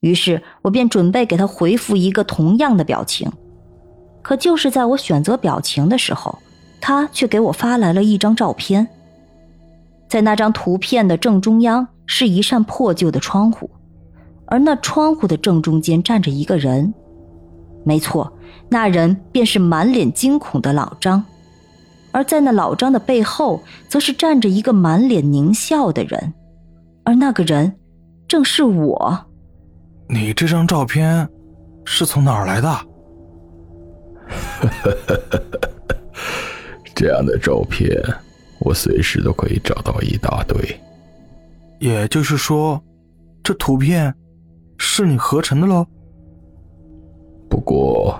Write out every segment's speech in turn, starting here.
于是我便准备给他回复一个同样的表情，可就是在我选择表情的时候，他却给我发来了一张照片。在那张图片的正中央是一扇破旧的窗户，而那窗户的正中间站着一个人。没错，那人便是满脸惊恐的老张，而在那老张的背后，则是站着一个满脸狞笑的人，而那个人正是我。你这张照片是从哪儿来的？这样的照片，我随时都可以找到一大堆。也就是说，这图片是你合成的喽？不过，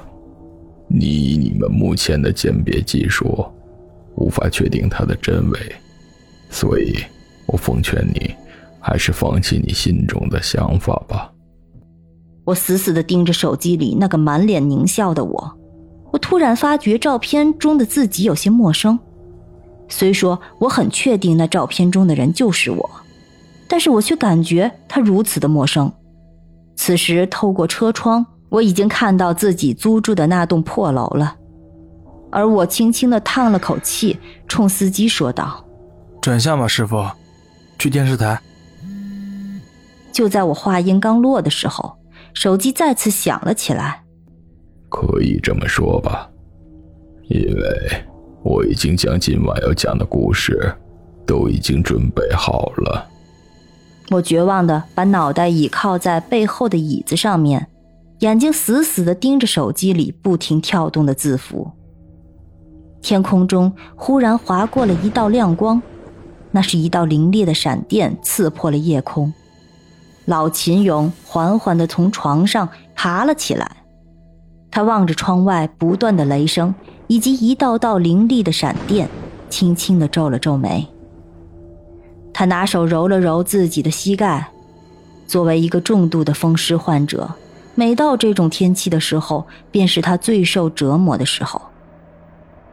你以你们目前的鉴别技术，无法确定它的真伪，所以我奉劝你，还是放弃你心中的想法吧。我死死地盯着手机里那个满脸狞笑的我，我突然发觉照片中的自己有些陌生。虽说我很确定那照片中的人就是我，但是我却感觉他如此的陌生。此时透过车窗，我已经看到自己租住的那栋破楼了。而我轻轻地叹了口气，冲司机说道：“转向吧，师傅，去电视台。”就在我话音刚落的时候。手机再次响了起来。可以这么说吧，因为我已经将今晚要讲的故事都已经准备好了。我绝望的把脑袋倚靠在背后的椅子上面，眼睛死死的盯着手机里不停跳动的字符。天空中忽然划过了一道亮光，那是一道凌冽的闪电，刺破了夜空。老秦勇缓缓地从床上爬了起来，他望着窗外不断的雷声以及一道道凌厉的闪电，轻轻地皱了皱眉。他拿手揉了揉自己的膝盖。作为一个重度的风湿患者，每到这种天气的时候，便是他最受折磨的时候。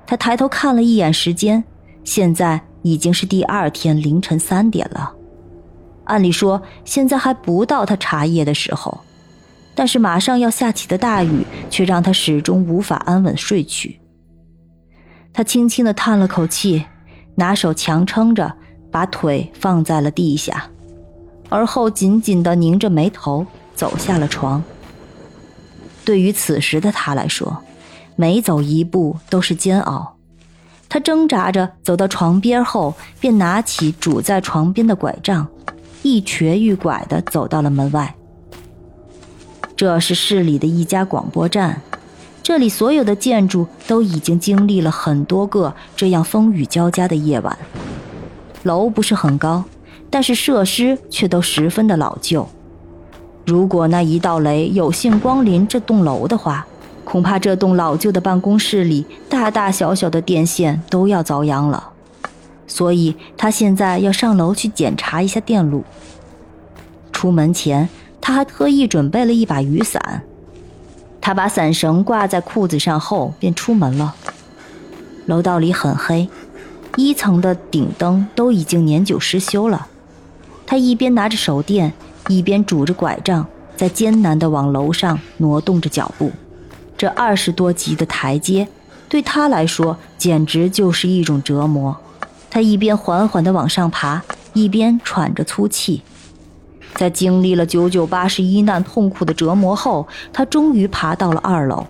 他抬头看了一眼时间，现在已经是第二天凌晨三点了。按理说，现在还不到他茶叶的时候，但是马上要下起的大雨却让他始终无法安稳睡去。他轻轻地叹了口气，拿手强撑着，把腿放在了地下，而后紧紧地拧着眉头走下了床。对于此时的他来说，每走一步都是煎熬。他挣扎着走到床边后，便拿起拄在床边的拐杖。一瘸一拐地走到了门外。这是市里的一家广播站，这里所有的建筑都已经经历了很多个这样风雨交加的夜晚。楼不是很高，但是设施却都十分的老旧。如果那一道雷有幸光临这栋楼的话，恐怕这栋老旧的办公室里大大小小的电线都要遭殃了。所以他现在要上楼去检查一下电路。出门前，他还特意准备了一把雨伞。他把伞绳挂在裤子上后，便出门了。楼道里很黑，一层的顶灯都已经年久失修了。他一边拿着手电，一边拄着拐杖，在艰难地往楼上挪动着脚步。这二十多级的台阶，对他来说简直就是一种折磨。他一边缓缓地往上爬，一边喘着粗气。在经历了九九八十一难痛苦的折磨后，他终于爬到了二楼。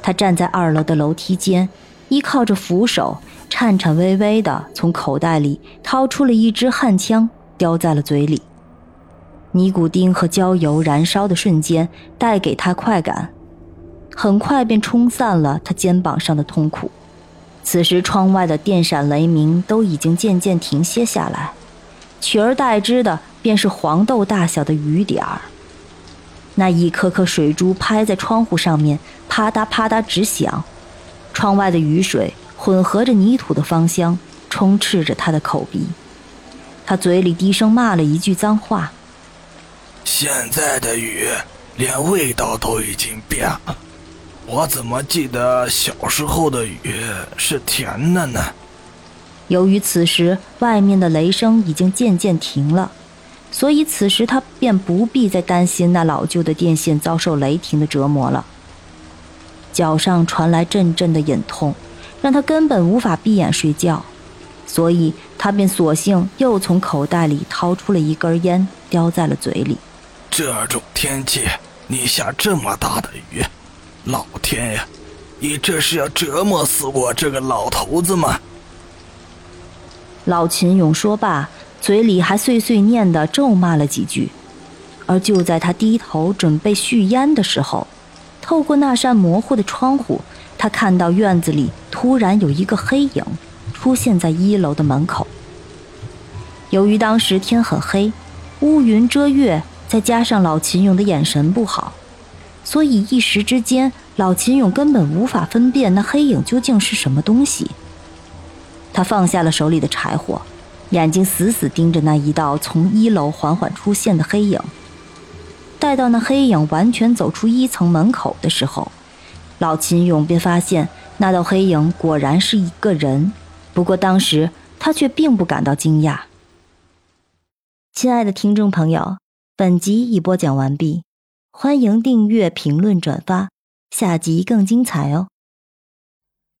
他站在二楼的楼梯间，依靠着扶手，颤颤巍巍地从口袋里掏出了一支焊枪，叼在了嘴里。尼古丁和焦油燃烧的瞬间带给他快感，很快便冲散了他肩膀上的痛苦。此时，窗外的电闪雷鸣都已经渐渐停歇下来，取而代之的便是黄豆大小的雨点儿。那一颗颗水珠拍在窗户上面，啪嗒啪嗒直响。窗外的雨水混合着泥土的芳香，充斥着他的口鼻。他嘴里低声骂了一句脏话：“现在的雨连味道都已经变了，我怎么记得小时候的雨是甜的呢？”由于此时外面的雷声已经渐渐停了。所以此时他便不必再担心那老旧的电线遭受雷霆的折磨了。脚上传来阵阵的隐痛，让他根本无法闭眼睡觉，所以他便索性又从口袋里掏出了一根烟，叼在了嘴里。这种天气，你下这么大的雨，老天呀，你这是要折磨死我这个老头子吗？老秦勇说罢。嘴里还碎碎念的咒骂了几句，而就在他低头准备续烟的时候，透过那扇模糊的窗户，他看到院子里突然有一个黑影出现在一楼的门口。由于当时天很黑，乌云遮月，再加上老秦勇的眼神不好，所以一时之间，老秦勇根本无法分辨那黑影究竟是什么东西。他放下了手里的柴火。眼睛死死盯着那一道从一楼缓缓出现的黑影。待到那黑影完全走出一层门口的时候，老秦勇便发现那道黑影果然是一个人。不过当时他却并不感到惊讶。亲爱的听众朋友，本集已播讲完毕，欢迎订阅、评论、转发，下集更精彩哦。